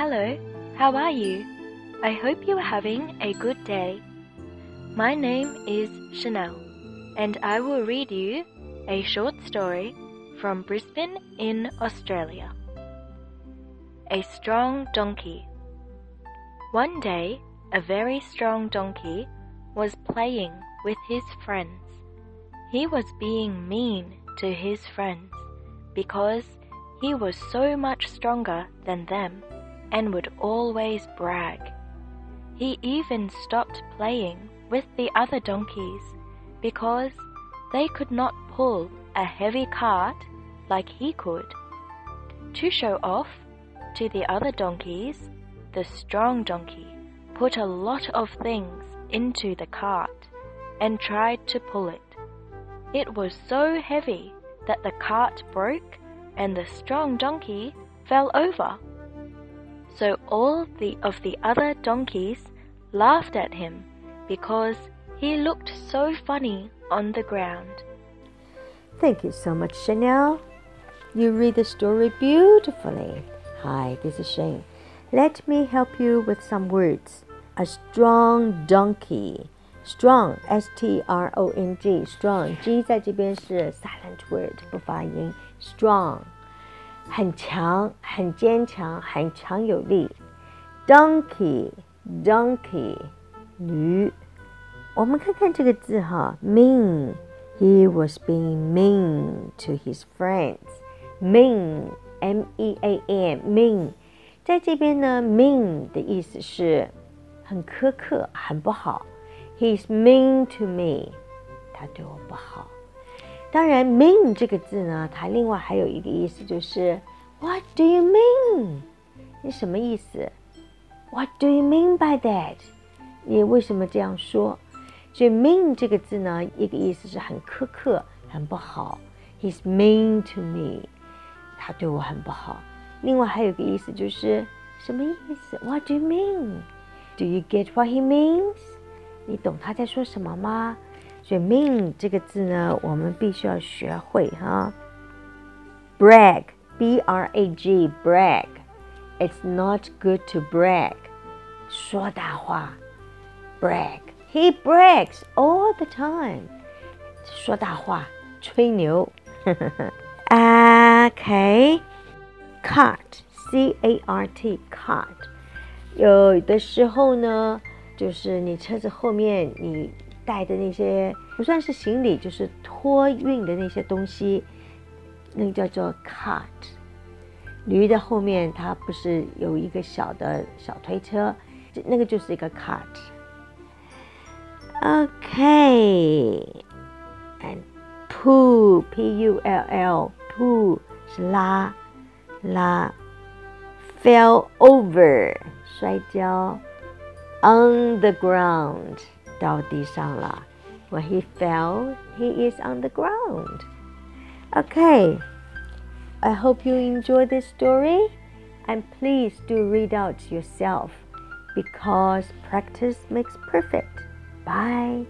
Hello, how are you? I hope you are having a good day. My name is Chanel, and I will read you a short story from Brisbane in Australia. A Strong Donkey. One day, a very strong donkey was playing with his friends. He was being mean to his friends because he was so much stronger than them and would always brag. He even stopped playing with the other donkeys because they could not pull a heavy cart like he could. To show off to the other donkeys, the strong donkey put a lot of things into the cart and tried to pull it. It was so heavy that the cart broke and the strong donkey fell over. So all the of the other donkeys laughed at him because he looked so funny on the ground. Thank you so much, Chanel. You read the story beautifully. Hi, this is Shane. Let me help you with some words. A strong donkey. Strong, S T R O N G, strong. G 在这边是 silent word，不发音。Strong， 很强，很坚强，很强有力。Donkey，donkey，驴。我们看看这个字哈，mean。He was being mean to his friends. Mean, M-E-A-N, mean，在这边呢，mean 的意思是很苛刻、很不好。He's mean to me，他对我不好。当然，mean 这个字呢，它另外还有一个意思就是 What do you mean？你什么意思？What do you mean by that？你为什么这样说？所以 mean 这个字呢，一个意思是很苛刻、很不好。He's mean to me，他对我很不好。另外还有个意思就是什么意思？What do you mean？Do you get what he means？你懂他在说什么吗？所以 mean 这个字呢，我们必须要学会哈。Brag，B R A G，brag，It's not good to brag，说大话，brag。He brags all the time，说大话，吹牛。OK，cart，C A R T，cart，有的时候呢，就是你车子后面你 带的那些不算是行李，就是托运的那些东西，那个叫做 cart。驴的后面它不是有一个小的小推车，那个就是一个 cart。Okay. And pull, P-U-L-L, pull 是拉拉。Fell over 摔跤。On the ground 到地上了。When he fell, he is on the ground. Okay. I hope you enjoy this story and please do read out yourself because practice makes perfect. Bye.